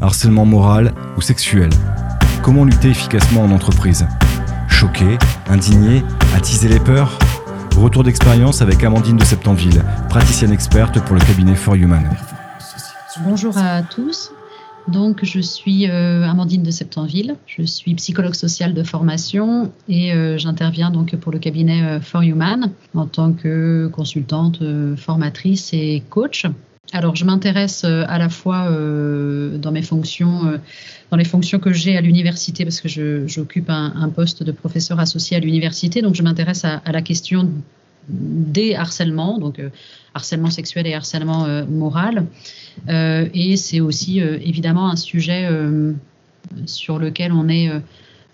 harcèlement moral ou sexuel. Comment lutter efficacement en entreprise? Choquer, indigner, attiser les peurs? Retour d'expérience avec Amandine de Septemville, praticienne experte pour le cabinet For Human. Bonjour à tous. Donc, je suis euh, Amandine de Septemville. Je suis psychologue sociale de formation et euh, j'interviens donc pour le cabinet euh, For Human en tant que consultante, formatrice et coach. Alors, je m'intéresse à la fois dans mes fonctions, dans les fonctions que j'ai à l'université, parce que j'occupe un, poste de professeur associé à l'université. Donc, je m'intéresse à, la question des harcèlements, donc harcèlement sexuel et harcèlement moral. Euh, et c'est aussi euh, évidemment un sujet euh, sur lequel on est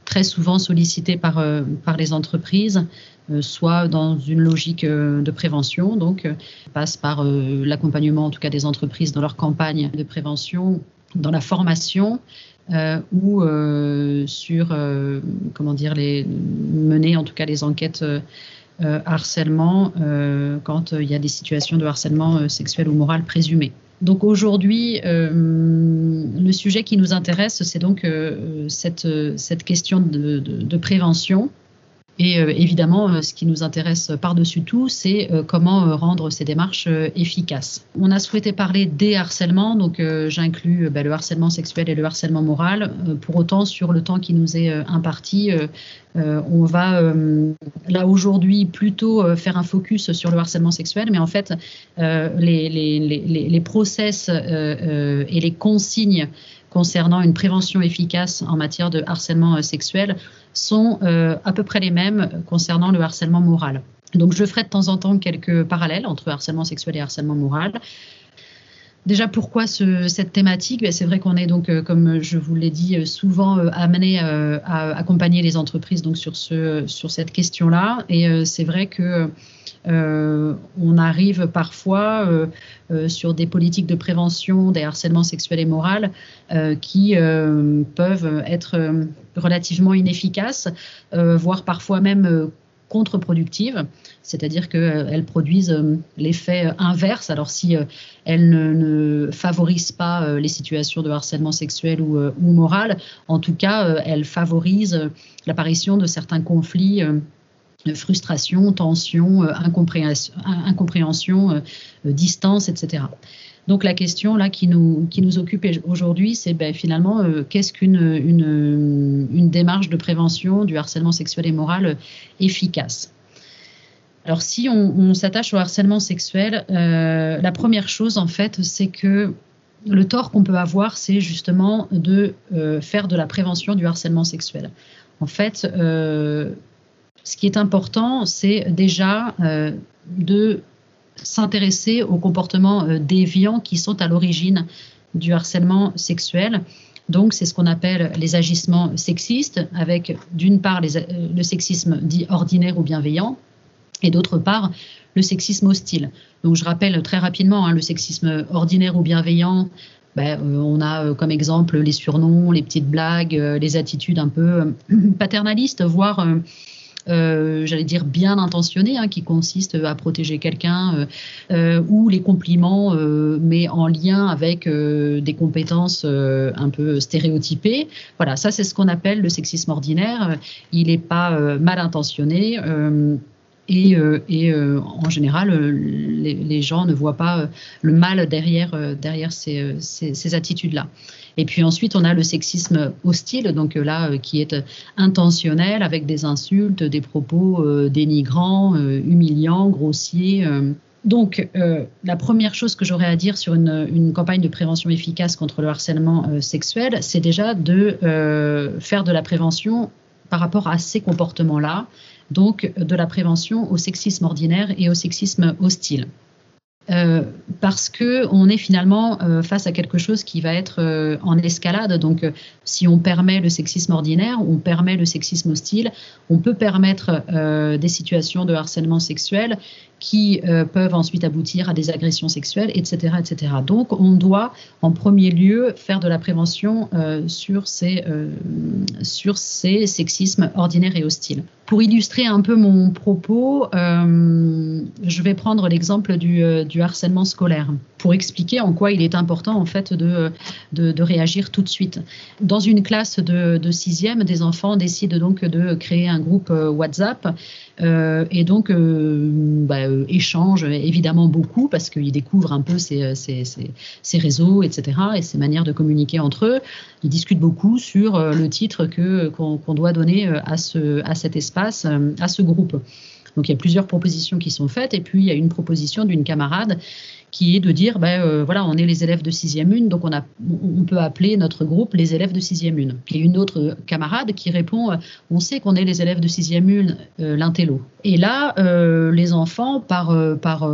très souvent sollicité par, par les entreprises, soit dans une logique de prévention, donc passe par l'accompagnement en tout cas des entreprises dans leur campagne de prévention, dans la formation. ou sur comment dire les mener en tout cas les enquêtes harcèlement quand il y a des situations de harcèlement sexuel ou moral présumées. Donc aujourd'hui, euh, le sujet qui nous intéresse, c'est donc euh, cette, cette, question de, de prévention et euh, évidemment, euh, ce qui nous intéresse par-dessus tout, c'est euh, comment rendre ces démarches efficaces. On a souhaité parler des harcèlements, donc j'inclus bah, le harcèlement sexuel et le harcèlement moral. Pour autant, sur le temps qui nous est imparti, on va là aujourd'hui plutôt faire un focus sur le harcèlement sexuel, mais en fait, les, process et les consignes concernant une prévention efficace en matière de harcèlement sexuel sont euh, à peu près les mêmes concernant le harcèlement moral. Donc je ferai de temps en temps quelques parallèles entre harcèlement sexuel et harcèlement moral. Déjà, pourquoi cette thématique? Ben, C'est vrai qu'on est donc, euh, comme je vous l'ai dit, euh, souvent amené à accompagner les entreprises donc sur, ce, sur cette question-là. Et c'est vrai que on arrive parfois sur des politiques de prévention des harcèlements sexuels et moraux qui peuvent être relativement inefficaces, euh, voire parfois même euh, contre-productives, c'est-à-dire qu'elles produisent euh, l'effet inverse. Alors si elles ne, favorisent pas les situations de harcèlement sexuel ou, moral, en tout cas, elles favorisent l'apparition de certains conflits frustration, tension, incompréhension, incompréhension distance, etc. Donc la question là qui nous, qui nous occupe aujourd'hui, c'est ben, finalement euh, qu'est-ce qu'une une, une, démarche de prévention du harcèlement sexuel et moral euh, efficace? Alors si on, s'attache au harcèlement sexuel, euh, la première chose en fait, c'est que le tort qu'on peut avoir, c'est justement de faire de la prévention du harcèlement sexuel. En fait, ce qui est important, c'est déjà de s'intéresser aux comportements euh, déviants qui sont à l'origine du harcèlement sexuel. Donc, c'est ce qu'on appelle les agissements sexistes, avec d'une part euh, le sexisme dit ordinaire ou bienveillant, et d'autre part le sexisme hostile. Donc, je rappelle très rapidement, hein, le sexisme ordinaire ou bienveillant, ben, euh, on a comme exemple les surnoms, les petites blagues, les attitudes un peu paternalistes, voire euh, j'allais dire bien intentionné, hein, qui consiste à protéger quelqu'un, euh, euh, ou les compliments, mais en lien avec des compétences un peu stéréotypées. Voilà, ça c'est ce qu'on appelle le sexisme ordinaire. Il n'est pas mal intentionné. Et, et en général, les, les, gens ne voient pas le mal derrière, ces, attitudes-là. Et puis ensuite, on a le sexisme hostile, donc euh, là, euh, qui est euh, intentionnel avec des insultes, des propos dénigrants, humiliants, grossiers. Donc, la première chose que j'aurais à dire sur une, campagne de prévention efficace contre le harcèlement sexuel, c'est déjà de faire de la prévention par rapport à ces comportements-là, donc de la prévention au sexisme ordinaire et au sexisme hostile. Euh, parce que on est finalement euh, face à quelque chose qui va être euh, en escalade. Donc, si on permet le sexisme ordinaire, on permet le sexisme hostile, on peut permettre des situations de harcèlement sexuel qui peuvent ensuite aboutir à des agressions sexuelles, etc., etc. Donc, on doit en premier lieu faire de la prévention sur ces sur ces sexismes ordinaires et hostiles. Pour illustrer un peu mon propos, je vais prendre l'exemple du harcèlement scolaire. Pour expliquer en quoi il est important en fait de, de, réagir tout de suite. Dans une classe de, de, sixième, des enfants décident donc de créer un groupe euh, WhatsApp euh, et donc euh, bah, échangent évidemment beaucoup parce qu'ils découvrent un peu ces, ces, ces, réseaux, etc. et ces manières de communiquer entre eux. Ils discutent beaucoup sur le titre que qu'on doit donner à, ce, à cet espace, à ce groupe. Donc il y a plusieurs propositions qui sont faites et puis il y a une proposition d'une camarade qui est de dire, ben, euh, voilà, on est les élèves de 6e une, donc on, a, on peut appeler notre groupe les élèves de 6e une. Et une autre camarade qui répond, euh, on sait qu'on est les élèves de 6e une, euh, l'intello. Et là, les enfants, par, par,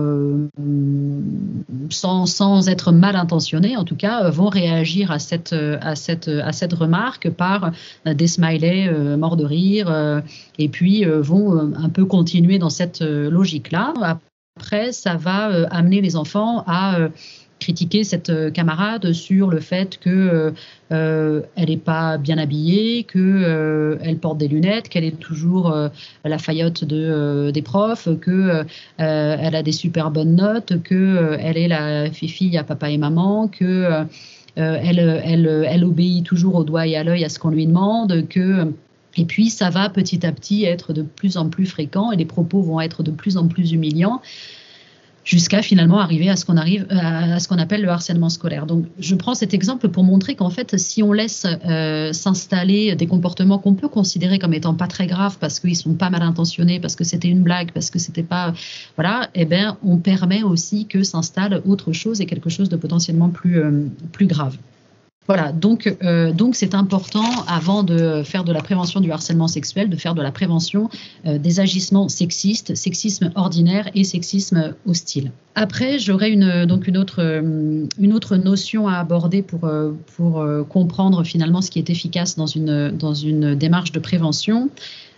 sans, sans, être mal intentionnés, en tout cas, vont réagir à cette, à cette, à cette remarque par des smileys morts de rire, et puis vont un peu continuer dans cette logique-là. Après, ça va euh, amener les enfants à euh, critiquer cette euh, camarade sur le fait que elle n'est pas bien habillée, que elle porte des lunettes, qu'elle est toujours la faillotte de, des profs, que elle a des super bonnes notes, que elle est la fille à papa et maman, que elle, obéit toujours au doigt et à l'œil à ce qu'on lui demande, que et puis, ça va petit à petit être de plus en plus fréquent et les propos vont être de plus en plus humiliants jusqu'à finalement arriver à ce qu'on appelle le harcèlement scolaire. Donc, je prends cet exemple pour montrer qu'en fait, si on laisse euh, s'installer des comportements qu'on peut considérer comme étant pas très graves parce qu'ils sont pas mal intentionnés, parce que c'était une blague, parce que c'était pas voilà, eh ben, on permet aussi que s'installe autre chose et quelque chose de potentiellement plus euh, plus grave. Voilà, donc euh, donc c'est important avant de faire de la prévention du harcèlement sexuel, de faire de la prévention euh, des agissements sexistes, sexisme ordinaire et sexisme hostile. Après, j'aurais une donc une autre euh, une autre notion à aborder pour pour comprendre finalement ce qui est efficace dans une dans une démarche de prévention.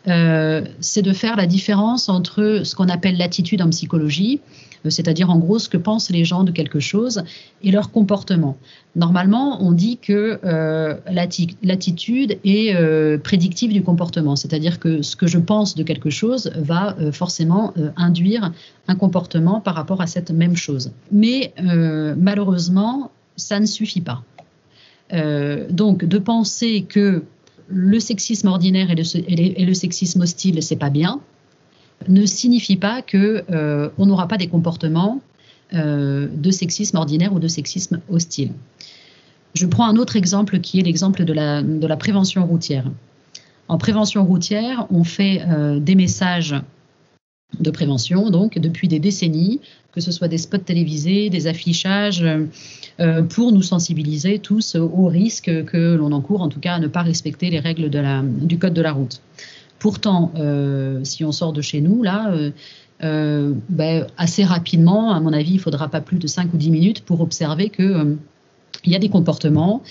c'est de faire la différence entre ce qu'on appelle l'attitude en psychologie, euh, c'est-à-dire en gros ce que pensent les gens de quelque chose et leur comportement. Normalement, on dit que euh, l'attitude est euh, prédictive du comportement, c'est-à-dire que ce que je pense de quelque chose va forcément induire un comportement par rapport à cette même chose. Mais malheureusement, ça ne suffit pas. donc, de penser que le sexisme ordinaire et le, et le sexisme hostile, c'est pas bien, ne signifie pas que euh, on n'aura pas des comportements euh, de sexisme ordinaire ou de sexisme hostile. Je prends un autre exemple qui est l'exemple de la, prévention routière. En prévention routière, on fait euh, des messages de prévention, donc depuis des décennies, que ce soit des spots télévisés, des affichages, pour nous sensibiliser tous aux risques que l'on encourt, en tout cas à ne pas respecter les règles du code de la route. Pourtant, euh, si on sort de chez nous, là, euh, euh, ben, assez rapidement, à mon avis, il ne faudra pas plus de 5 ou 10 minutes pour observer qu'il y a des comportements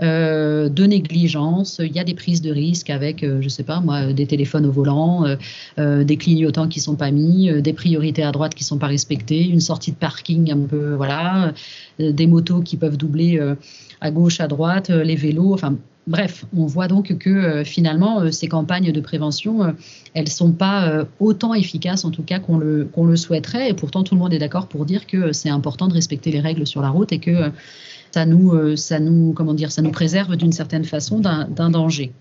de négligence, il y a des prises de risques avec, je ne sais pas moi, des téléphones au volant, des clignotants qui sont pas mis, des priorités à droite qui ne sont pas respectées, une sortie de parking un peu, voilà, des motos qui peuvent doubler à gauche, à droite, les vélos, enfin Bref, on voit donc que euh, finalement, euh, ces campagnes de prévention, euh, elles ne sont pas autant efficaces, en tout cas, qu'on le, qu'on souhaiterait. Et pourtant, tout le monde est d'accord pour dire que c'est important de respecter les règles sur la route et que ça nous, ça nous, comment dire, ça nous préserve d'une certaine façon d'un, danger.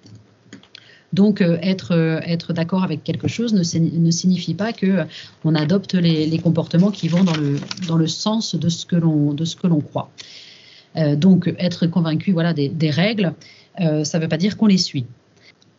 Donc, être, d'accord avec quelque chose ne, signifie pas que on adopte les, comportements qui vont dans le, sens de ce que l'on, de ce que l'on croit. donc, être convaincu voilà, des règles, euh, ça ne veut pas dire qu'on les suit.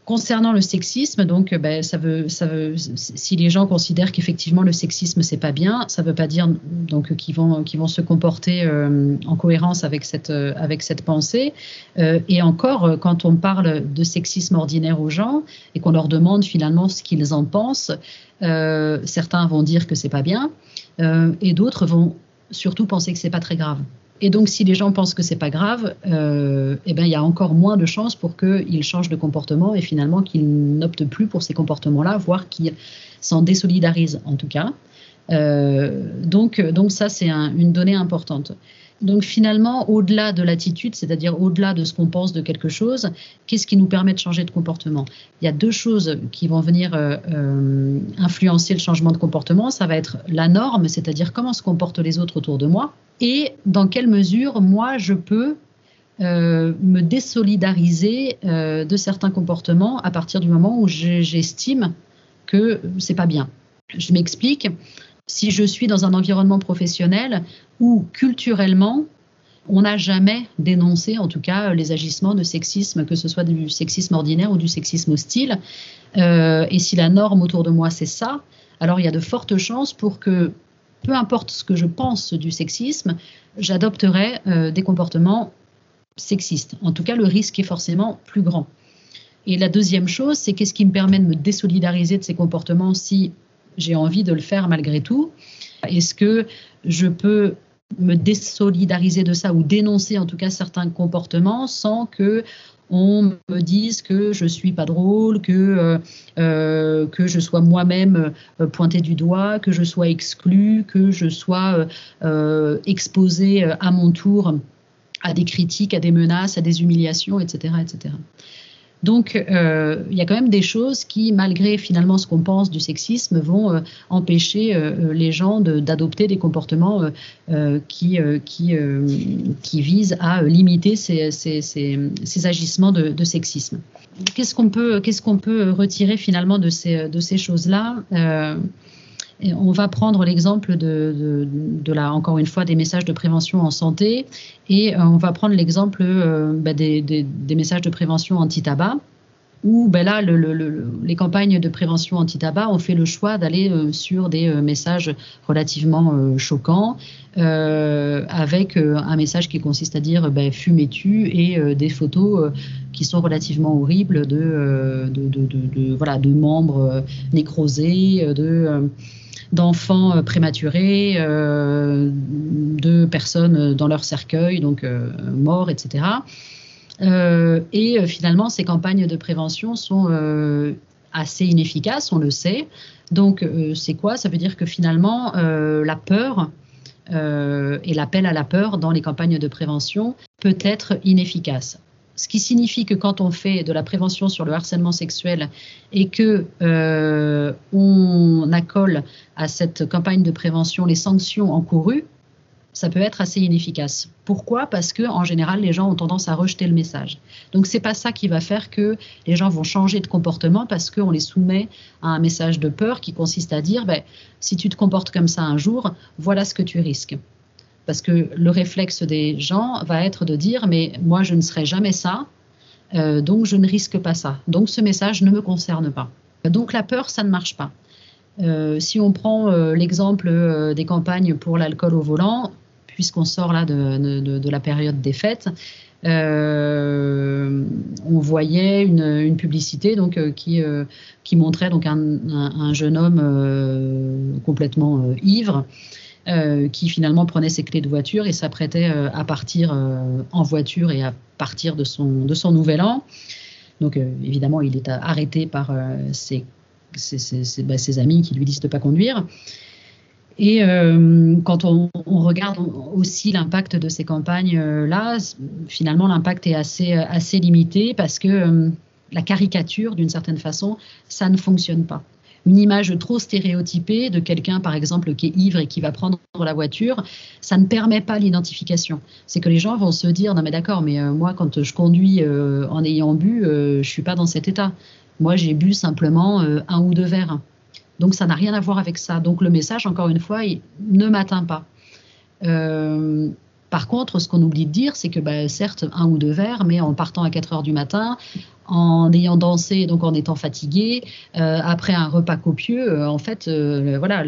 Concernant le sexisme, donc, ben, ça veut, si les gens considèrent qu'effectivement le sexisme c'est pas bien, ça ne veut pas dire donc qu'ils vont, se comporter euh, en cohérence avec cette, euh, avec cette pensée. et encore, quand on parle de sexisme ordinaire aux gens et qu'on leur demande finalement ce qu'ils en pensent, certains vont dire que c'est pas bien et d'autres vont surtout penser que c'est pas très grave. Et donc, si les gens pensent que c'est pas grave, euh, eh ben, il y a encore moins de chances pour qu'ils changent de comportement et finalement qu'ils n'optent plus pour ces comportements-là, voire qu'ils s'en désolidarisent en tout cas. Euh, donc, donc ça, c'est une donnée importante. Donc finalement, au-delà de l'attitude, c'est-à-dire au-delà de ce qu'on pense de quelque chose, qu'est-ce qui nous permet de changer de comportement? Il y a deux choses qui vont venir euh, euh, influencer le changement de comportement. Ça va être la norme, c'est-à-dire comment se comportent les autres autour de moi, et dans quelle mesure moi je peux euh, me désolidariser de certains comportements à partir du moment où j'estime que c'est pas bien. Je m'explique si je suis dans un environnement professionnel où culturellement, on n'a jamais dénoncé, en tout cas, les agissements de sexisme, que ce soit du sexisme ordinaire ou du sexisme hostile. Euh, et si la norme autour de moi, c'est ça, alors il y a de fortes chances pour que, peu importe ce que je pense du sexisme, j'adopterai euh, des comportements sexistes. En tout cas, le risque est forcément plus grand. Et la deuxième chose, c'est qu'est-ce qui me permet de me désolidariser de ces comportements si j'ai envie de le faire malgré tout Est-ce que je peux me désolidariser de ça ou dénoncer en tout cas certains comportements sans que on me dise que je suis pas drôle, que, euh, euh, que je sois moi-même euh, pointé du doigt, que je sois exclu, que je sois exposé à mon tour à des critiques, à des menaces, à des humiliations, etc. etc. Donc, euh, il y a quand même des choses qui, malgré finalement ce qu'on pense du sexisme, vont euh, empêcher euh, les gens d'adopter des comportements qui, visent à limiter ces, agissements de, sexisme. Qu'est-ce qu'on peut, retirer finalement de ces, ces on va prendre l'exemple de, de, la, encore une fois, des messages de prévention en santé. Et euh, on va prendre l'exemple euh, bah, des, messages de prévention anti-tabac où ben là, le, les campagnes de prévention anti-tabac ont fait le choix d'aller euh, sur des messages relativement choquants, avec un message qui consiste à dire ben, fumez-tu et des photos qui sont relativement horribles de, de, de voilà, de membres nécrosés, de d'enfants euh, prématurés, euh, de personnes dans leur cercueil, donc euh, morts, etc. et finalement, ces campagnes de prévention sont assez inefficaces, on le sait. Donc, c'est quoi? Ça veut dire que finalement, la peur et l'appel à la peur dans les campagnes de prévention peut être inefficace. Ce qui signifie que quand on fait de la prévention sur le harcèlement sexuel et que euh, on accole à cette campagne de prévention les sanctions encourues, ça peut être assez inefficace. Pourquoi? Parce que en général, les gens ont tendance à rejeter le message. Donc c'est pas ça qui va faire que les gens vont changer de comportement parce qu'on les soumet à un message de peur qui consiste à dire ben, si tu te comportes comme ça un jour, voilà ce que tu risques. Parce que le réflexe des gens va être de dire, mais moi, je ne serai jamais ça, euh, donc je ne risque pas ça. Donc ce message ne me concerne pas. Donc la peur, ça ne marche pas. Euh, si on prend euh, l'exemple des campagnes pour l'alcool au volant, puisqu'on sort là de, la période des fêtes, on voyait une, publicité donc qui, qui montrait donc un jeune homme complètement ivre euh, qui finalement prenait ses clés de voiture et s'apprêtait euh, à partir euh, en voiture et à partir de son, de son nouvel an. Donc évidemment, il est arrêté par ses, ses, bah, ses, amis qui lui disent de ne pas conduire. Et quand on, regarde aussi l'impact de ces campagnes-là, finalement, l'impact est assez, assez limité parce que la caricature, d'une certaine façon, ça ne fonctionne pas une image trop stéréotypée de quelqu'un, par exemple, qui est ivre et qui va prendre la voiture, ça ne permet pas l'identification. C'est que les gens vont se dire, non mais d'accord, mais euh, moi, quand je conduis euh, en ayant bu, euh, je suis pas dans cet état. Moi, j'ai bu simplement un ou deux verres. Donc, ça n'a rien à voir avec ça. Donc, le message, encore une fois, il ne m'atteint pas. Par contre, ce qu'on oublie de dire, c'est que bah, certes, un ou deux verres, mais en partant à 4 heures du matin, en ayant dansé, donc en étant fatigué, euh, après un repas copieux, euh, en fait, euh, voilà,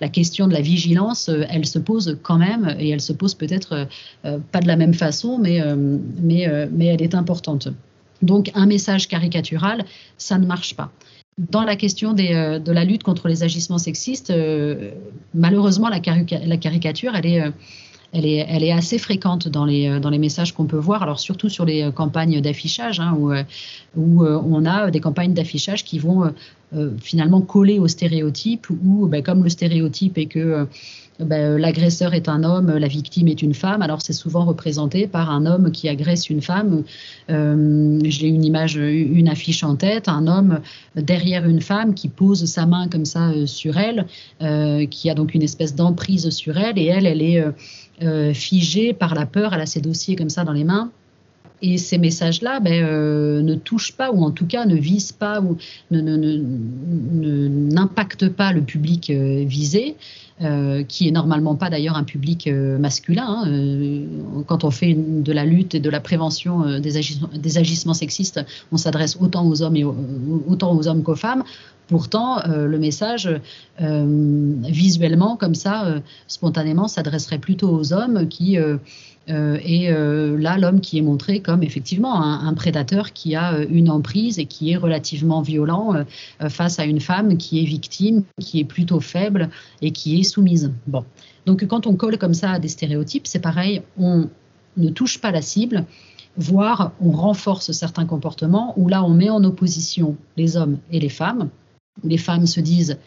la question de la vigilance, elle se pose quand même, et elle se pose peut-être pas de la même façon, mais elle est importante. Donc, un message caricatural, ça ne marche pas. Dans la question des, de la lutte contre les agissements sexistes, malheureusement, la, caricature, elle est est assez fréquente dans les, euh, messages qu'on peut voir, alors surtout sur les euh, campagnes d'affichage, hein, euh, où on a des campagnes d'affichage qui vont finalement collé au stéréotype où, ben, comme le stéréotype est que ben, l'agresseur est un homme, la victime est une femme. Alors c'est souvent représenté par un homme qui agresse une femme. Euh, J'ai une image, une affiche en tête, un homme derrière une femme qui pose sa main comme ça euh, sur elle, euh, qui a donc une espèce d'emprise sur elle, et elle, elle est euh, figée par la peur. Elle a ses dossiers comme ça dans les mains. Et ces messages-là ben, euh, ne touchent pas, ou en tout cas ne visent pas, ou n'impactent pas le public euh, visé, euh, qui est normalement pas d'ailleurs un public masculin. Hein. quand on fait de la lutte et de la prévention des, agissements sexistes, on s'adresse autant aux hommes et autant aux hommes qu'aux femmes. Pourtant, le message, visuellement, comme ça, spontanément, s'adresserait plutôt aux hommes qui euh, et euh, là, l'homme qui est montré comme effectivement un, prédateur qui a euh, une emprise et qui est relativement violent face à une femme qui est victime, qui est plutôt faible et qui est soumise. Bon. Donc quand on colle comme ça à des stéréotypes, c'est pareil, on ne touche pas la cible, voire on renforce certains comportements, où là on met en opposition les hommes et les femmes. Les femmes se disent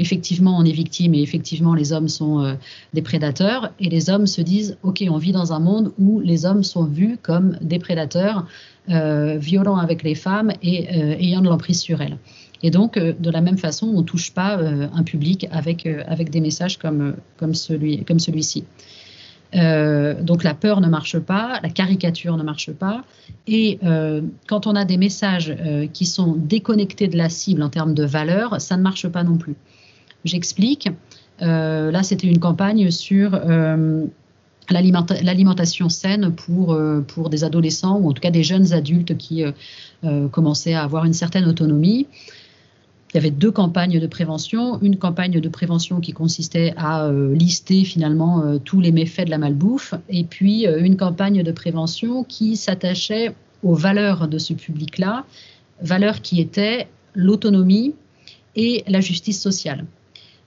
effectivement, on est victime et effectivement, les hommes sont euh, des prédateurs. Et les hommes se disent, OK, on vit dans un monde où les hommes sont vus comme des prédateurs, euh, violents avec les femmes et euh, ayant de l'emprise sur elles. Et donc, de la même façon, on ne touche pas un public avec, avec des messages comme, comme, celui, comme celui-ci. donc la peur ne marche pas, la caricature ne marche pas. Et quand on a des messages qui sont déconnectés de la cible en termes de valeur, ça ne marche pas non plus. J'explique. Euh, là, c'était une campagne sur euh, l'alimentation saine pour, euh, pour des adolescents ou en tout cas des jeunes adultes qui commençaient à avoir une certaine autonomie. Il y avait deux campagnes de prévention. Une campagne de prévention qui consistait à lister finalement tous les méfaits de la malbouffe, et puis une campagne de prévention qui s'attachait aux valeurs de ce public-là, valeurs qui étaient l'autonomie et la justice sociale.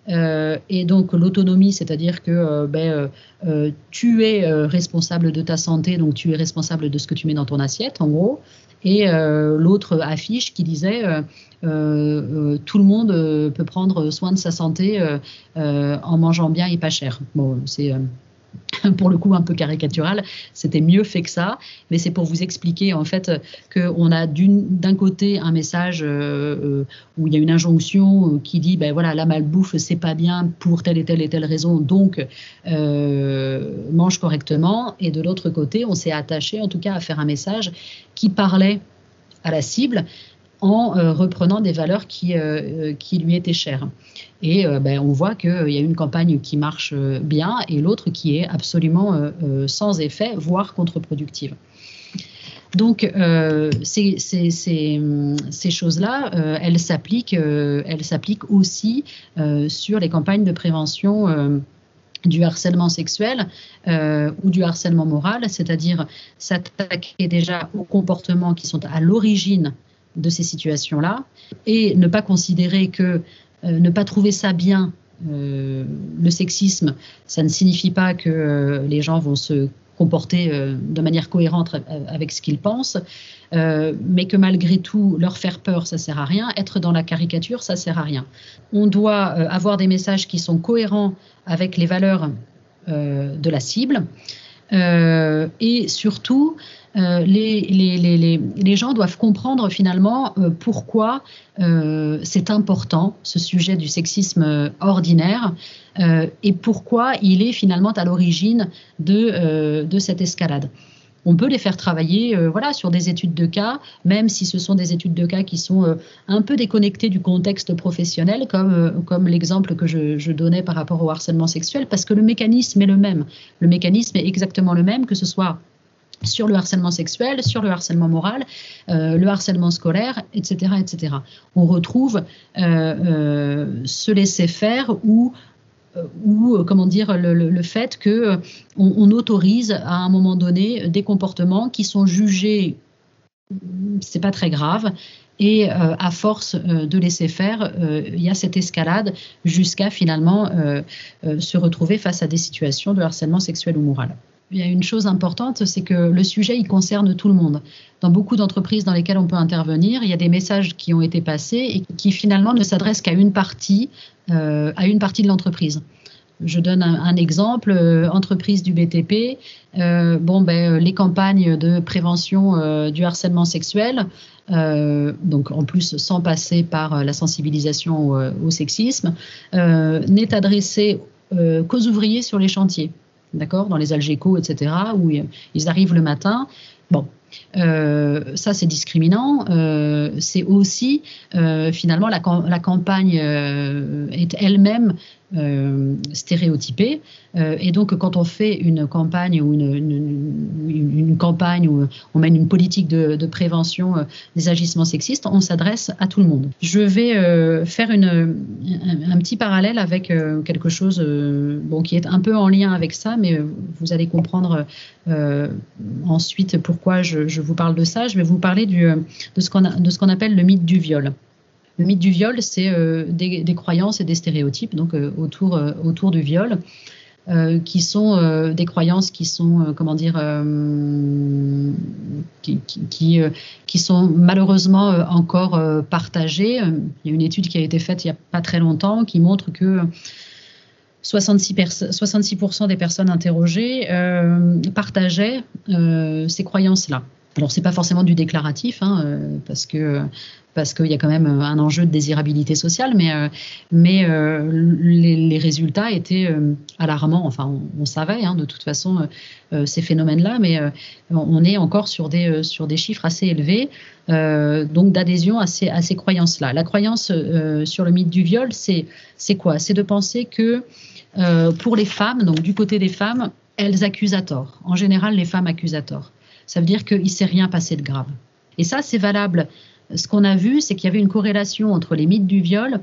Euh, et donc l'autonomie, c'est-à-dire que euh, ben, euh, tu es responsable de ta santé, donc tu es responsable de ce que tu mets dans ton assiette, en gros. Et l'autre affiche qui disait tout le monde peut prendre soin de sa santé en mangeant bien et pas cher. Bon, c'est pour le coup un peu caricatural. C'était mieux fait que ça, mais c'est pour vous expliquer en fait qu'on a d'un côté un message euh, euh, où il y a une injonction euh, qui dit ben voilà la malbouffe c'est pas bien pour telle et telle et telle raison, donc mange correctement. Et de l'autre côté, on s'est attaché en tout cas à faire un message qui parlait à la cible en euh, reprenant des valeurs qui, euh, euh, qui lui étaient chères. Et ben, on voit qu'il y a une campagne qui marche bien et l'autre qui est absolument sans effet, voire contre-productive. Donc ces, choses-là, elles s'appliquent aussi sur les campagnes de prévention du harcèlement sexuel ou du harcèlement moral, c'est-à-dire s'attaquer déjà aux comportements qui sont à l'origine de ces situations-là et ne pas considérer que euh, ne pas trouver ça bien, euh, le sexisme, ça ne signifie pas que euh, les gens vont se comporter de manière cohérente avec ce qu'ils pensent, mais que malgré tout, leur faire peur, ça sert à rien, être dans la caricature, ça sert à rien. On doit avoir des messages qui sont cohérents avec les valeurs de la cible et surtout euh, les, gens doivent comprendre finalement euh, pourquoi euh, c'est important ce sujet du sexisme ordinaire et pourquoi il est finalement à l'origine de, cette escalade on peut les faire travailler voilà, sur des études de cas, même si ce sont des études de cas qui sont un peu déconnectées du contexte professionnel, comme, comme l'exemple que je, je, donnais par rapport au harcèlement sexuel, parce que le mécanisme est le même. Le mécanisme est exactement le même, que ce soit sur le harcèlement sexuel, sur le harcèlement moral, euh, le harcèlement scolaire, etc., etc. On retrouve euh, euh, se laisser faire ou ou comment dire le, fait que on, autorise à un moment donné des comportements qui sont jugés c'est pas très grave et à force de laisser faire il y a cette escalade jusqu'à finalement se retrouver face à des situations de harcèlement sexuel ou moral. Il y a une chose importante, c'est que le sujet, il concerne tout le monde. Dans beaucoup d'entreprises dans lesquelles on peut intervenir, il y a des messages qui ont été passés et qui finalement ne s'adressent qu'à une partie, euh, à une partie de l'entreprise. Je donne un, exemple, euh, entreprise du BTP, euh, bon, ben, les campagnes de prévention du harcèlement sexuel, donc en plus sans passer par la sensibilisation au, au sexisme, n'est adressée qu'aux ouvriers sur les chantiers d'accord, dans les Algeco, etc., où ils arrivent le matin. Bon, euh, ça, c'est discriminant. Euh, c'est aussi, euh, finalement, la campagne est elle-même stéréotypée. et donc, quand on fait une campagne ou une, une, campagne où on mène une politique de, prévention des agissements sexistes, on s'adresse à tout le monde. Je vais faire une, un, petit parallèle avec quelque chose bon, qui est un peu en lien avec ça, mais vous allez comprendre ensuite pourquoi je, je vous parle de ça, je vais vous parler du, euh, de ce qu'on appelle le mythe du viol. Le mythe du viol, c'est euh, des, croyances et des stéréotypes donc euh, autour, autour du viol, qui sont des croyances qui sont comment dire qui, sont malheureusement encore partagées. Il y a une étude qui a été faite il n'y a pas très longtemps qui montre que 66%, 66 des personnes interrogées partageaient ces croyances-là. Alors c'est pas forcément du déclaratif, hein, euh, parce que parce qu'il y a quand même un enjeu de désirabilité sociale, mais euh, mais euh, les, résultats étaient alarmants. Enfin, on, savait hein, de toute façon ces phénomènes-là, mais on est encore sur des sur des chiffres assez élevés, donc d'adhésion à ces à ces croyances-là. La croyance sur le mythe du viol, c'est c'est quoi? C'est de penser que pour les femmes, donc du côté des femmes, elles accusent à tort. En général, les femmes accusent à tort ça veut dire qu'il ne s'est rien passé de grave. Et ça, c'est valable. Ce qu'on a vu, c'est qu'il y avait une corrélation entre les mythes du viol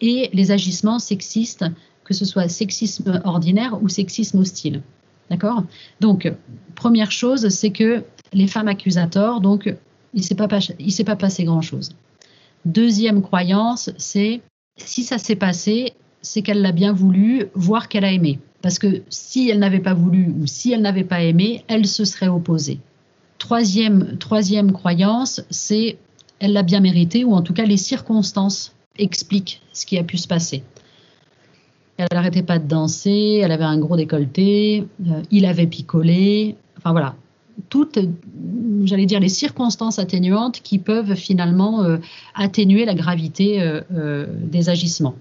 et les agissements sexistes, que ce soit sexisme ordinaire ou sexisme hostile. D'accord? Donc, première chose, c'est que les femmes accusent tort, donc il ne s'est pas passé grand-chose. Deuxième croyance, c'est si ça s'est passé, c'est qu'elle l'a bien voulu, voire qu'elle a aimé. Parce que si elle n'avait pas voulu ou si elle n'avait pas aimé, elle se serait opposée. Troisième, croyance, c'est elle l'a bien mérité, ou en tout cas les circonstances expliquent ce qui a pu se passer. Elle n'arrêtait pas de danser, elle avait un gros décolleté, euh, il avait picolé, enfin voilà, toutes, j'allais dire, les circonstances atténuantes qui peuvent finalement euh, atténuer la gravité euh, des agissements.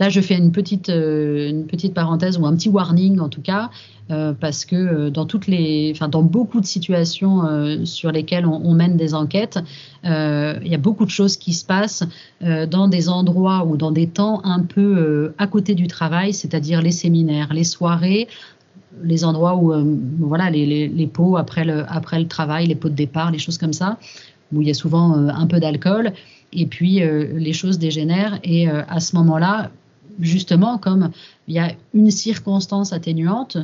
Là, je fais une petite, euh, une petite parenthèse ou un petit warning en tout cas, euh, parce que euh, dans toutes les, enfin dans beaucoup de situations sur lesquelles on, mène des enquêtes, il y a beaucoup de choses qui se passent dans des endroits ou dans des temps un peu à côté du travail, c'est-à-dire les séminaires, les soirées, les endroits où, voilà, les, les, les, pots après le, après le travail, les pots de départ, les choses comme ça, où il y a souvent un peu d'alcool, et puis les choses dégénèrent, et à ce moment-là, justement, comme il y a une circonstance atténuante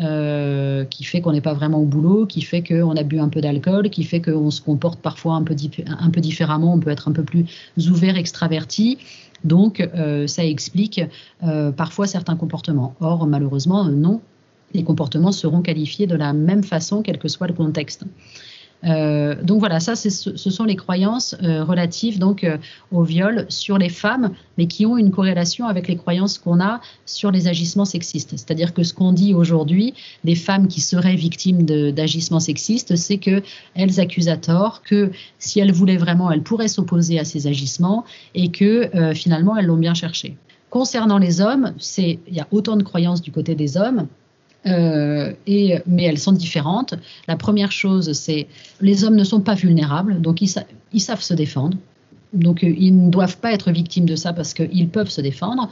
euh, qui fait qu'on n'est pas vraiment au boulot, qui fait qu'on a bu un peu d'alcool, qui fait qu'on se comporte parfois un peu, différemment, on peut être un peu plus ouvert, extraverti. Donc, euh, ça explique euh, parfois certains comportements. Or, malheureusement, non, les comportements seront qualifiés de la même façon, quel que soit le contexte. Euh, donc voilà, ça, ce sont les croyances euh, relatives donc euh, au viol sur les femmes, mais qui ont une corrélation avec les croyances qu'on a sur les agissements sexistes. C'est-à-dire que ce qu'on dit aujourd'hui des femmes qui seraient victimes d'agissements sexistes, c'est que elles accusent à tort, que si elles voulaient vraiment, elles pourraient s'opposer à ces agissements et que finalement elles l'ont bien cherché. Concernant les hommes, il y a autant de croyances du côté des hommes euh, et, mais elles sont différentes. La première chose, c'est les hommes ne sont pas vulnérables, donc ils, savent se défendre. Donc euh, ils ne doivent pas être victimes de ça parce qu'ils peuvent se défendre.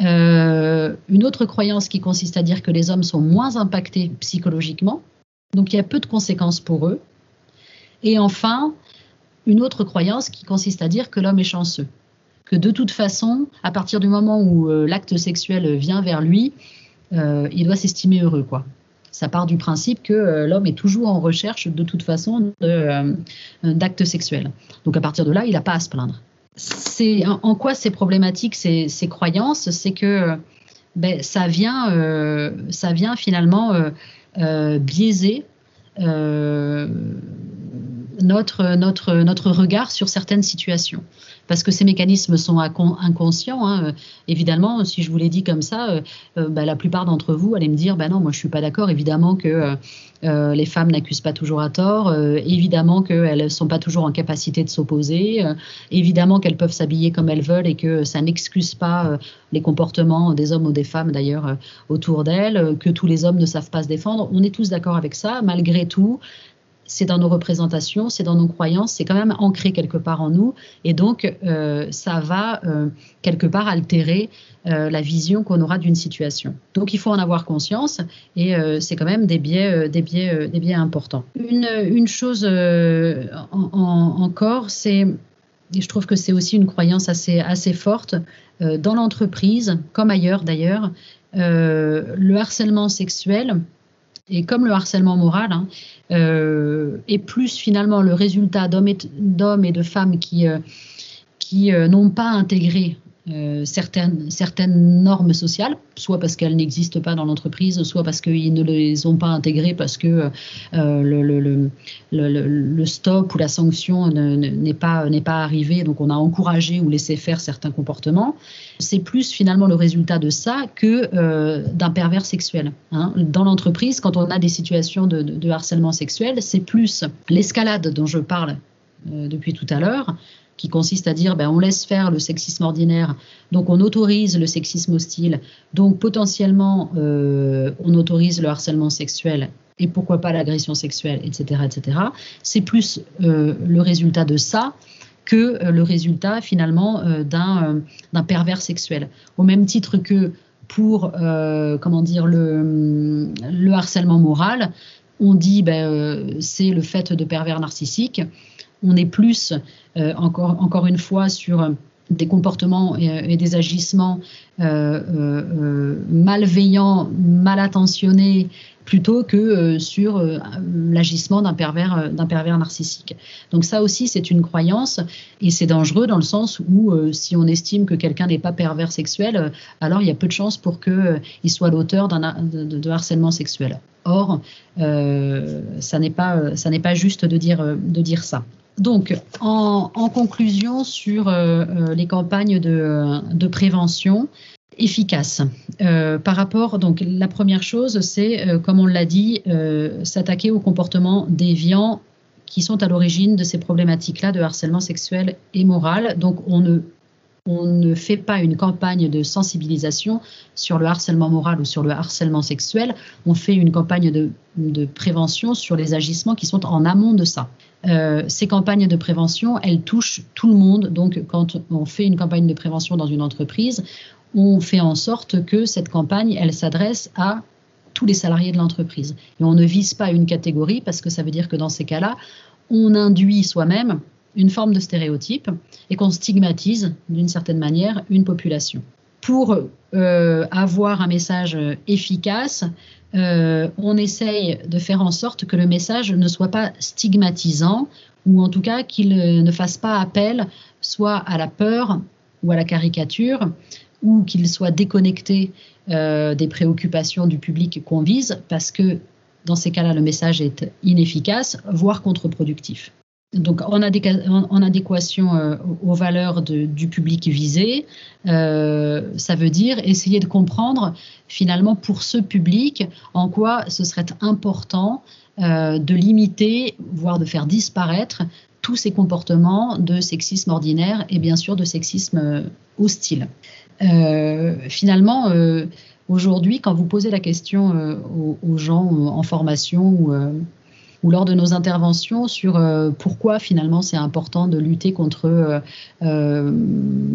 Euh, une autre croyance qui consiste à dire que les hommes sont moins impactés psychologiquement, donc il y a peu de conséquences pour eux. Et enfin, une autre croyance qui consiste à dire que l'homme est chanceux, que de toute façon, à partir du moment où l'acte sexuel vient vers lui, euh, il doit s'estimer heureux, quoi. Ça part du principe que euh, l'homme est toujours en recherche, de toute façon, euh, d'actes sexuels. Donc à partir de là, il n'a pas à se plaindre. C'est en, quoi c'est problématique ces, croyances, c'est que ben, ça vient, ça vient finalement biaiser notre, notre, notre regard sur certaines situations. Parce que ces mécanismes sont inconscients. Hein. Évidemment, si je vous l'ai dit comme ça, euh, euh, bah, la plupart d'entre vous allez me dire, bah non, moi je suis pas d'accord. Évidemment que euh, les femmes n'accusent pas toujours à tort. évidemment qu'elles ne sont pas toujours en capacité de s'opposer. évidemment qu'elles peuvent s'habiller comme elles veulent et que ça n'excuse pas les comportements des hommes ou des femmes d'ailleurs autour d'elles, que tous les hommes ne savent pas se défendre. On est tous d'accord avec ça. Malgré tout, c'est dans nos représentations, c'est dans nos croyances, c'est quand même ancré quelque part en nous. Et donc, euh, ça va euh, quelque part altérer euh, la vision qu'on aura d'une situation. Donc, il faut en avoir conscience et c'est quand même des biais, des biais, des biais importants. Une, chose encore, c'est, et je trouve que c'est aussi une croyance assez, assez forte, dans l'entreprise, comme ailleurs d'ailleurs, le harcèlement sexuel, et comme le harcèlement moral hein, euh, est plus finalement le résultat d'hommes et, et, de femmes qui, euh, euh, n'ont pas intégré euh, certaines, certaines normes sociales, soit parce qu'elles n'existent pas dans l'entreprise, soit parce qu'ils ne les ont pas intégrées, parce que euh, le, le, le, le, stop ou la sanction n'est pas, pas arrivé, donc on a encouragé ou laissé faire certains comportements. C'est plus finalement le résultat de ça que euh, d'un pervers sexuel. Hein. Dans l'entreprise, quand on a des situations de, de, de harcèlement sexuel, c'est plus l'escalade dont je parle depuis tout à l'heure, qui consiste à dire ben, on laisse faire le sexisme ordinaire, donc on autorise le sexisme hostile, donc potentiellement euh, on autorise le harcèlement sexuel et pourquoi pas l'agression sexuelle, etc. etc. C'est plus euh, le résultat de ça que euh, le résultat finalement d'un pervers sexuel. Au même titre que pour comment dire le, le harcèlement moral, on dit ben, c'est le fait de pervers narcissiques on est plus, euh, encore, encore une fois, sur euh, des comportements et, des agissements euh, malveillants, mal intentionnés, plutôt que sur l'agissement d'un pervers, narcissique. Donc ça aussi, c'est une croyance et c'est dangereux dans le sens où si on estime que quelqu'un n'est pas pervers sexuel, alors il y a peu de chances pour qu'il soit l'auteur d'un de, harcèlement sexuel. Or, ça n'est pas, pas juste de dire, de dire ça. Donc, en, conclusion sur euh, euh, les campagnes de, prévention efficaces, euh, par rapport, donc la première chose, c'est, comme on l'a dit, s'attaquer aux comportements déviants qui sont à l'origine de ces problématiques-là de harcèlement sexuel et moral. Donc, on ne fait pas une campagne de sensibilisation sur le harcèlement moral ou sur le harcèlement sexuel, on fait une campagne de, prévention sur les agissements qui sont en amont de ça. Euh, ces campagnes de prévention, elles touchent tout le monde. Donc, quand on fait une campagne de prévention dans une entreprise, on fait en sorte que cette campagne, elle s'adresse à tous les salariés de l'entreprise. Et on ne vise pas une catégorie parce que ça veut dire que dans ces cas-là, on induit soi-même une forme de stéréotype et qu'on stigmatise d'une certaine manière une population. Pour euh, avoir un message efficace, euh, on essaye de faire en sorte que le message ne soit pas stigmatisant ou en tout cas qu'il ne fasse pas appel soit à la peur ou à la caricature ou qu'il soit déconnecté euh, des préoccupations du public qu'on vise parce que dans ces cas-là, le message est inefficace, voire contre-productif. Donc, en, adéquation euh, aux valeurs du public visé, euh, ça veut dire essayer de comprendre finalement pour ce public en quoi ce serait important euh, de limiter, voire de faire disparaître tous ces comportements de sexisme ordinaire et bien sûr de sexisme hostile. finalement, aujourd'hui, quand vous posez la question aux, gens en formation ou ou lors de nos interventions sur euh, pourquoi finalement c'est important de lutter contre euh, euh,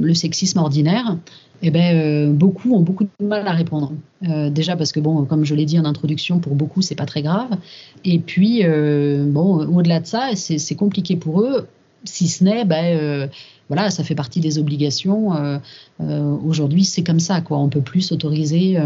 le sexisme ordinaire, eh ben, beaucoup ont beaucoup de mal à répondre. déjà parce que, bon, comme je l'ai dit en introduction, pour beaucoup, c'est pas très grave. Et puis, bon, au-delà de ça, c'est compliqué pour eux, si ce n'est, ben, voilà, ça fait partie des obligations. Aujourd'hui, c'est comme ça, quoi. On peut plus s'autoriser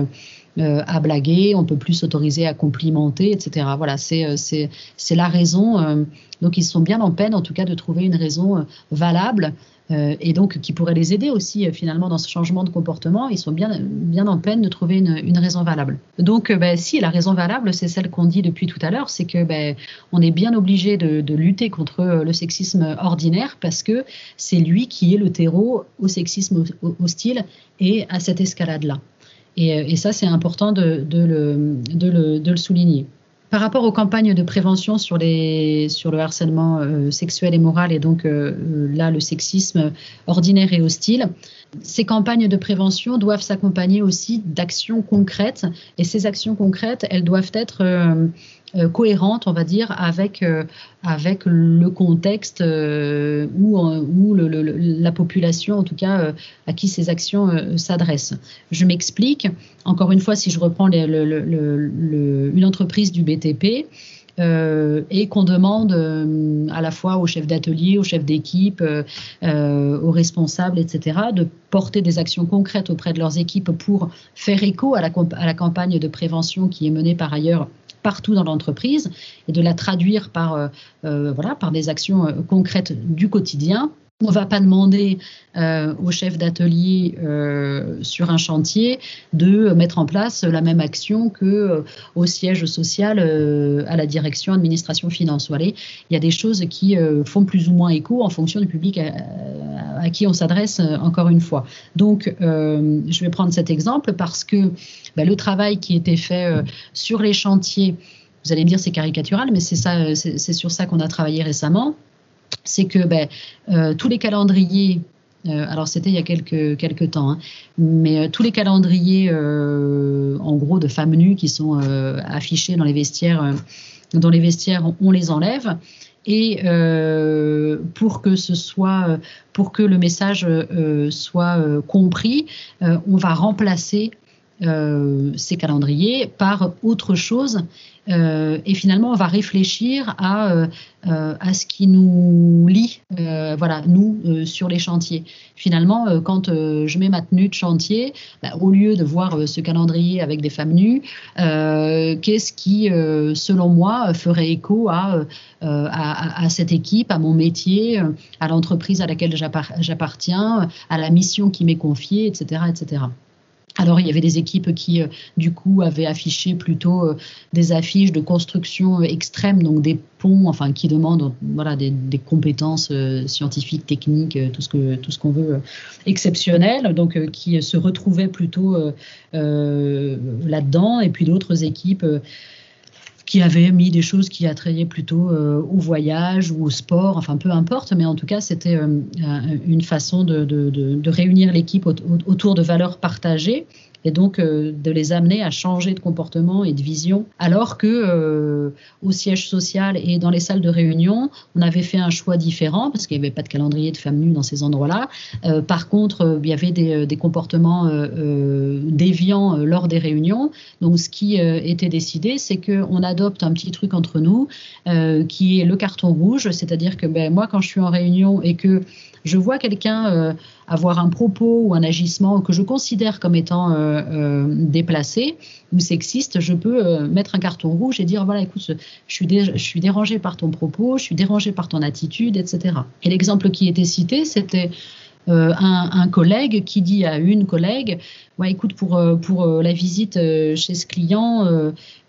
euh, à blaguer, on peut plus s'autoriser à complimenter, etc. Voilà, c'est euh, la raison. Euh, donc ils sont bien en peine, en tout cas, de trouver une raison valable euh, et donc qui pourrait les aider aussi finalement dans ce changement de comportement, ils sont bien, bien en peine de trouver une, raison valable. Donc ben, si la raison valable, c'est celle qu'on dit depuis tout à l'heure, c'est que ben, on est bien obligé de, lutter contre le sexisme ordinaire parce que c'est lui qui est le terreau au sexisme hostile et à cette escalade-là. Et, ça, c'est important de, le, de le souligner. Par rapport aux campagnes de prévention sur, les, sur le harcèlement euh, sexuel et moral, et donc euh, là, le sexisme ordinaire et hostile, ces campagnes de prévention doivent s'accompagner aussi d'actions concrètes. Et ces actions concrètes, elles doivent être euh, euh, cohérentes, on va dire, avec, euh, avec le contexte où, où la population, en tout cas, à qui ces actions s'adressent. Je m'explique. Encore une fois, si je reprends une entreprise du BTP, euh, et qu'on demande euh, à la fois aux chefs d'atelier, aux chefs d'équipe, euh, aux responsables, etc., de porter des actions concrètes auprès de leurs équipes pour faire écho à la campagne de prévention qui est menée par ailleurs partout dans l'entreprise et de la traduire par, voilà, par des actions concrètes du quotidien on ne va pas demander euh, au chef d'atelier euh, sur un chantier de mettre en place la même action que euh, au siège social à la direction administration finance. il y a des choses qui font plus ou moins écho en fonction du public à, qui on s'adresse encore une fois. Donc, je vais prendre cet exemple parce que bah, le travail qui était fait sur les chantiers, vous allez me dire c'est caricatural, mais c'est sur ça qu'on a travaillé récemment c'est que ben, euh, tous les calendriers, euh, alors c'était il y a quelques, temps, hein, mais euh, tous les calendriers, en gros, de femmes nues qui sont affichés dans les vestiaires, dans les vestiaires, on, les enlève. Et pour que ce soit, pour que le message soit compris, on va remplacer ces calendriers par autre chose euh, et finalement, on va réfléchir à, euh, euh, à ce qui nous lie, voilà, nous, sur les chantiers. Finalement, quand je mets ma tenue de chantier, bah, au lieu de voir ce calendrier avec des femmes nues, qu'est-ce qui, selon moi, ferait écho à, à, à, cette équipe, à mon métier, à l'entreprise à laquelle j'appartiens, à la mission qui m'est confiée, etc., etc. Alors, il y avait des équipes qui, euh, du coup, avaient affiché plutôt euh, des affiches de construction euh, extrême, donc des ponts, enfin, qui demandent voilà, des, compétences scientifiques, techniques, tout ce que tout ce qu'on veut exceptionnel, donc qui se retrouvaient plutôt là-dedans. Et puis d'autres équipes qui avait mis des choses qui attrayaient plutôt euh, au voyage ou au sport, enfin peu importe, mais en tout cas c'était euh, une façon de, réunir l'équipe autour de valeurs partagées et donc euh, de les amener à changer de comportement et de vision. Alors que euh, au siège social et dans les salles de réunion, on avait fait un choix différent parce qu'il n'y avait pas de calendrier de femmes nues dans ces endroits-là. Euh, par contre, il y avait des, comportements déviants lors des réunions. Donc ce qui était décidé, c'est qu'on adopte un petit truc entre nous qui est le carton rouge, c'est-à-dire que ben, moi quand je suis en réunion et que je vois quelqu'un euh, avoir un propos ou un agissement que je considère comme étant euh, euh, déplacé ou sexiste, je peux mettre un carton rouge et dire voilà, écoute, je suis, je suis dérangé par ton propos, je suis dérangé par ton attitude, etc. Et l'exemple qui était cité, c'était euh, un, collègue qui dit à une collègue ouais, écoute, pour, euh, pour euh, la visite chez ce client,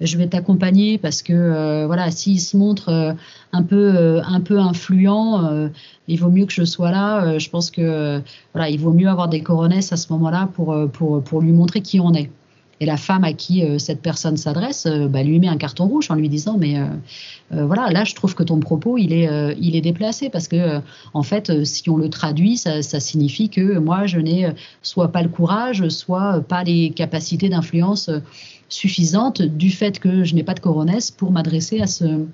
je vais t'accompagner parce que voilà, s'il se montre un peu, un peu influent, il vaut mieux que je sois là. je pense que voilà, il vaut mieux avoir des coronesses à ce moment-là pour, pour, pour lui montrer qui on est. Et la femme à qui euh, cette personne s'adresse euh, bah, lui met un carton rouge en lui disant mais euh, voilà là je trouve que ton propos il est il est déplacé parce que en fait si on le traduit ça, ça signifie que moi je n'ai soit pas le courage soit pas les capacités d'influence suffisantes du fait que je n'ai pas de coronesse pour m'adresser à ce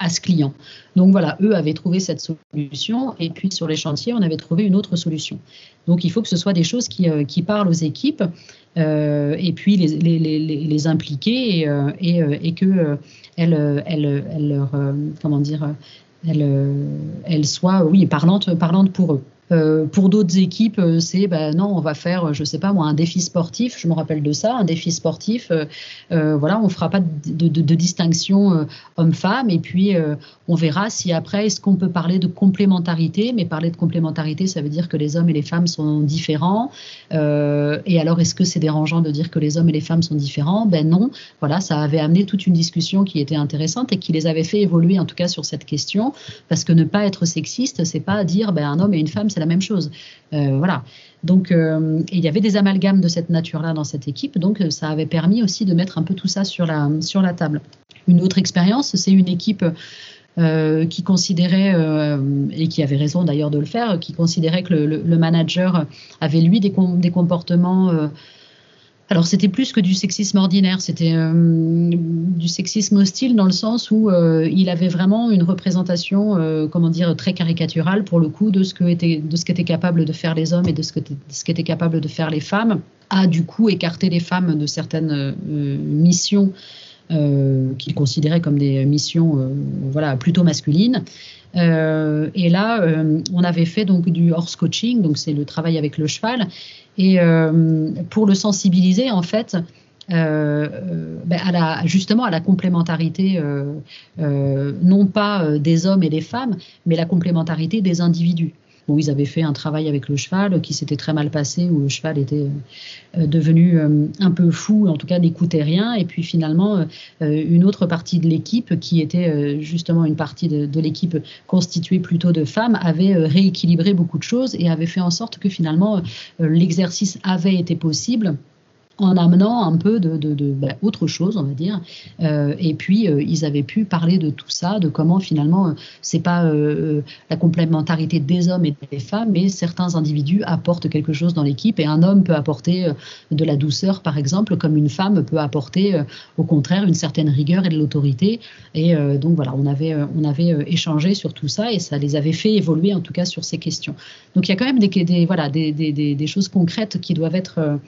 à ce client. Donc voilà, eux avaient trouvé cette solution et puis sur les chantiers, on avait trouvé une autre solution. Donc il faut que ce soit des choses qui, euh, parlent aux équipes euh, et puis les, impliquer et, euh, et, que elles, soient oui parlantes pour eux. Euh, pour d'autres équipes, euh, c'est ben non, on va faire, je sais pas moi, un défi sportif. Je me rappelle de ça, un défi sportif. Euh, voilà, on fera pas de, de, distinction homme-femme et puis on verra si après est-ce qu'on peut parler de complémentarité. Mais parler de complémentarité, ça veut dire que les hommes et les femmes sont différents. et alors, est-ce que c'est dérangeant de dire que les hommes et les femmes sont différents? Ben non. Voilà, ça avait amené toute une discussion qui était intéressante et qui les avait fait évoluer en tout cas sur cette question, parce que ne pas être sexiste, c'est pas dire ben un homme et une femme c'est la même chose. Euh, voilà. Donc, euh, il y avait des amalgames de cette nature-là dans cette équipe, donc euh, ça avait permis aussi de mettre un peu tout ça sur la, sur la table. Une autre expérience, c'est une équipe qui considérait, et qui avait raison d'ailleurs de le faire, qui considérait que le, manager avait lui des, des comportements alors c'était plus que du sexisme ordinaire, c'était euh, du sexisme hostile dans le sens où euh, il avait vraiment une représentation, euh, comment dire, très caricaturale pour le coup de ce que était, de qu'étaient capables de faire les hommes et de ce qu'étaient capables de faire les femmes, a du coup écarté les femmes de certaines missions qu'il considérait comme des missions, voilà, plutôt masculines. et là, on avait fait donc du horse coaching, donc c'est le travail avec le cheval, et euh, pour le sensibiliser, en fait, euh, ben, à la, justement à la complémentarité, euh, non pas des hommes et des femmes, mais la complémentarité des individus. Bon, ils avaient fait un travail avec le cheval qui s'était très mal passé, où le cheval était devenu un peu fou, en tout cas n'écoutait rien. Et puis finalement, une autre partie de l'équipe, qui était justement une partie de l'équipe constituée plutôt de femmes, avait rééquilibré beaucoup de choses et avait fait en sorte que finalement l'exercice avait été possible en amenant un peu de, de, ben, autre chose, on va dire. Euh, et puis euh, ils avaient pu parler de tout ça, de comment finalement euh, c'est pas la complémentarité des hommes et des femmes, mais certains individus apportent quelque chose dans l'équipe et un homme peut apporter de la douceur, par exemple, comme une femme peut apporter au contraire une certaine rigueur et de l'autorité. Et donc voilà, on avait on avait échangé sur tout ça et ça les avait fait évoluer en tout cas sur ces questions. Donc il y a quand même des, des voilà des, des, des, choses concrètes qui doivent être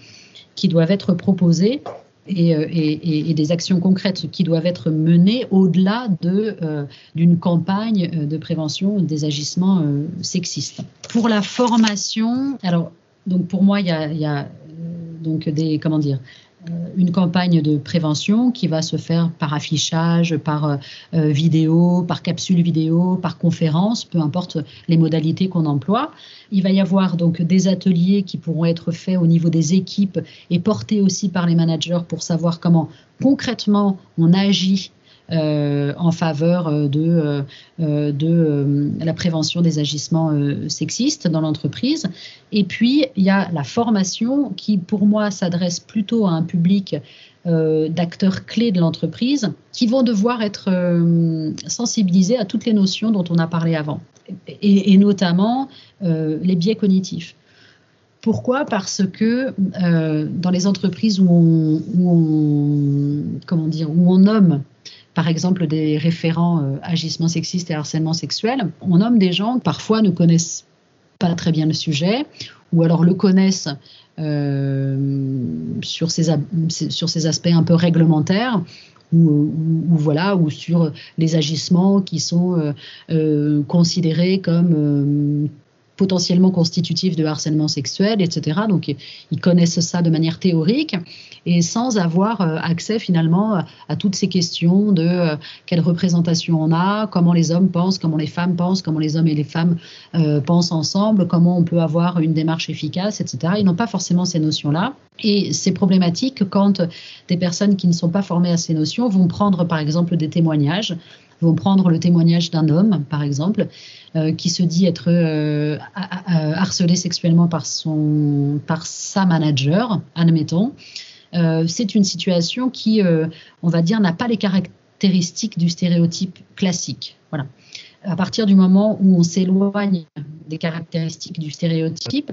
qui doivent être proposées euh, et, des actions concrètes qui doivent être menées au-delà de, euh, d'une campagne euh, de prévention des agissements sexistes. Pour la formation, alors donc pour moi il y a, y a donc des comment dire une campagne de prévention qui va se faire par affichage, par euh, euh, vidéo, par capsule vidéo, par conférence, peu importe les modalités qu'on emploie. Il va y avoir donc des ateliers qui pourront être faits au niveau des équipes et portés aussi par les managers pour savoir comment concrètement on agit euh, en faveur euh, de, euh, la prévention des agissements sexistes dans l'entreprise. Et puis, il y a la formation qui, pour moi, s'adresse plutôt à un public d'acteurs clés de l'entreprise qui vont devoir être sensibilisés à toutes les notions dont on a parlé avant, et, notamment les biais cognitifs. Pourquoi? Parce que dans les entreprises où on, comment dire, où on nomme par exemple des référents euh, agissements sexistes et harcèlement sexuel, on nomme des gens qui parfois ne connaissent pas très bien le sujet ou alors le connaissent euh, sur, ces, aspects un peu réglementaires ou, voilà ou sur les agissements qui sont euh, considérés comme potentiellement constitutifs de harcèlement sexuel, etc. Donc, ils connaissent ça de manière théorique et sans avoir euh, accès finalement à toutes ces questions de euh, quelle représentation on a, comment les hommes pensent, comment les femmes pensent, comment les hommes et les femmes euh, pensent ensemble, comment on peut avoir une démarche efficace, etc. Ils n'ont pas forcément ces notions-là. Et c'est problématique quand des personnes qui ne sont pas formées à ces notions vont prendre par exemple des témoignages vont prendre le témoignage d'un homme, par exemple, euh, qui se dit être euh, harcelé sexuellement par, son, par sa manager, admettons. Euh, c'est une situation qui, on va dire, n'a pas les caractéristiques du stéréotype classique. Voilà à partir du moment où on s'éloigne des caractéristiques du stéréotype,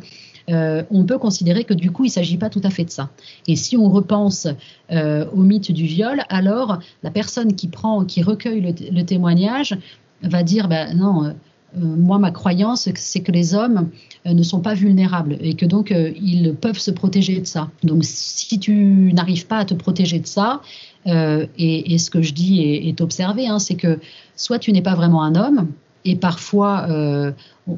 euh, on peut considérer que du coup, il ne s'agit pas tout à fait de ça. Et si on repense euh, au mythe du viol, alors la personne qui prend, qui recueille le, témoignage va dire, ben non. Euh, moi, ma croyance, c'est que les hommes ne sont pas vulnérables et que donc ils peuvent se protéger de ça. Donc, si tu n'arrives pas à te protéger de ça, et, ce que je dis est, observé, hein, c'est que soit tu n'es pas vraiment un homme, Et parfois,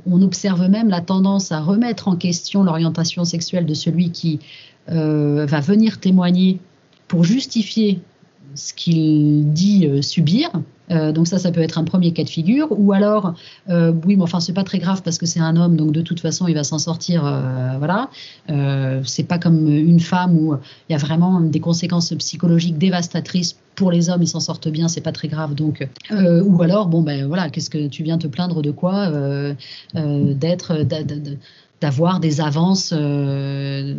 on observe même la tendance à remettre en question l'orientation sexuelle de celui qui va venir témoigner pour justifier ce qu'il dit subir. Euh, donc ça, ça peut être un premier cas de figure. Ou alors, euh, oui, mais enfin, c'est pas très grave parce que c'est un homme, donc de toute façon, il va s'en sortir. Euh, voilà. c'est pas comme une femme où il y a vraiment des conséquences psychologiques dévastatrices pour les hommes, ils s'en sortent bien, c'est pas très grave. Donc, ou alors, bon ben voilà, qu'est-ce que tu viens te plaindre de quoi D'être, d'avoir des avances euh,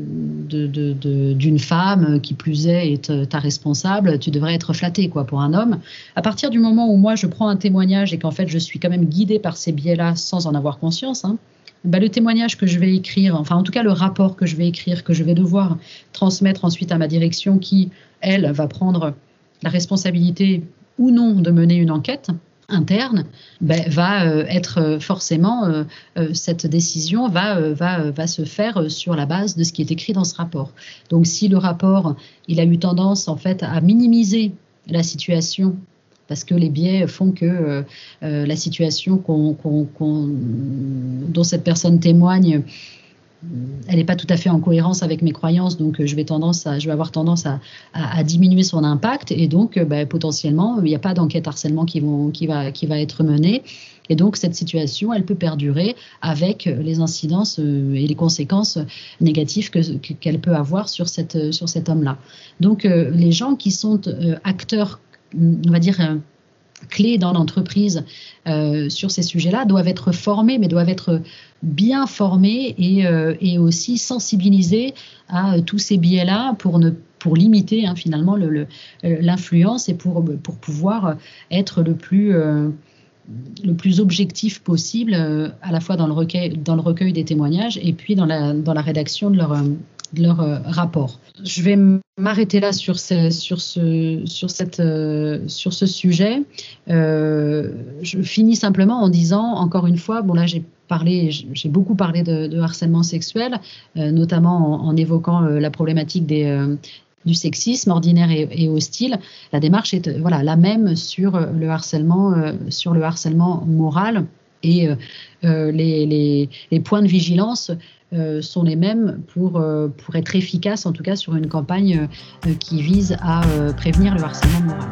d'une femme qui plus est est ta responsable, tu devrais être flatté quoi pour un homme. À partir du moment où moi je prends un témoignage et qu'en fait je suis quand même guidée par ces biais-là sans en avoir conscience, hein, bah, le témoignage que je vais écrire, enfin en tout cas le rapport que je vais écrire, que je vais devoir transmettre ensuite à ma direction qui, elle, va prendre la responsabilité ou non de mener une enquête, interne, ben, va euh, être euh, forcément, euh, cette décision va, va, va se faire sur la base de ce qui est écrit dans ce rapport. Donc si le rapport, il a eu tendance en fait à minimiser la situation parce que les biais font que la situation dont cette personne témoigne elle n'est pas tout à fait en cohérence avec mes croyances, donc euh, je vais, avoir tendance à, diminuer son impact et donc euh, bah, potentiellement il n'y a pas d'enquête harcèlement qui, va, être menée. Et donc cette situation, elle peut perdurer avec les incidences euh, et les conséquences négatives qu'elle peut avoir sur, cet homme-là. Donc les gens qui sont acteurs, on va dire, clés dans l'entreprise euh, sur ces sujets-là doivent être formés, mais doivent être bien formés et, euh, et aussi sensibilisés à tous ces biais-là pour ne pour limiter hein, finalement l'influence et pour, pour pouvoir être le plus euh, le plus objectif possible, à la fois dans le recueil, dans le recueil des témoignages et puis dans la, dans la rédaction de leur, de leur euh, rapport. Je vais m'arrêter là sur ce, sur ce, sur cette, euh, sur ce sujet. Euh, je finis simplement en disant, encore une fois, bon là j'ai j'ai beaucoup parlé de, harcèlement sexuel, notamment en, évoquant la problématique des, du sexisme ordinaire et, hostile. La démarche est voilà la même sur le harcèlement, sur le harcèlement moral et les, points de vigilance euh, sont les mêmes pour, euh, pour être efficaces, en tout cas sur une campagne euh, qui vise à prévenir le harcèlement moral.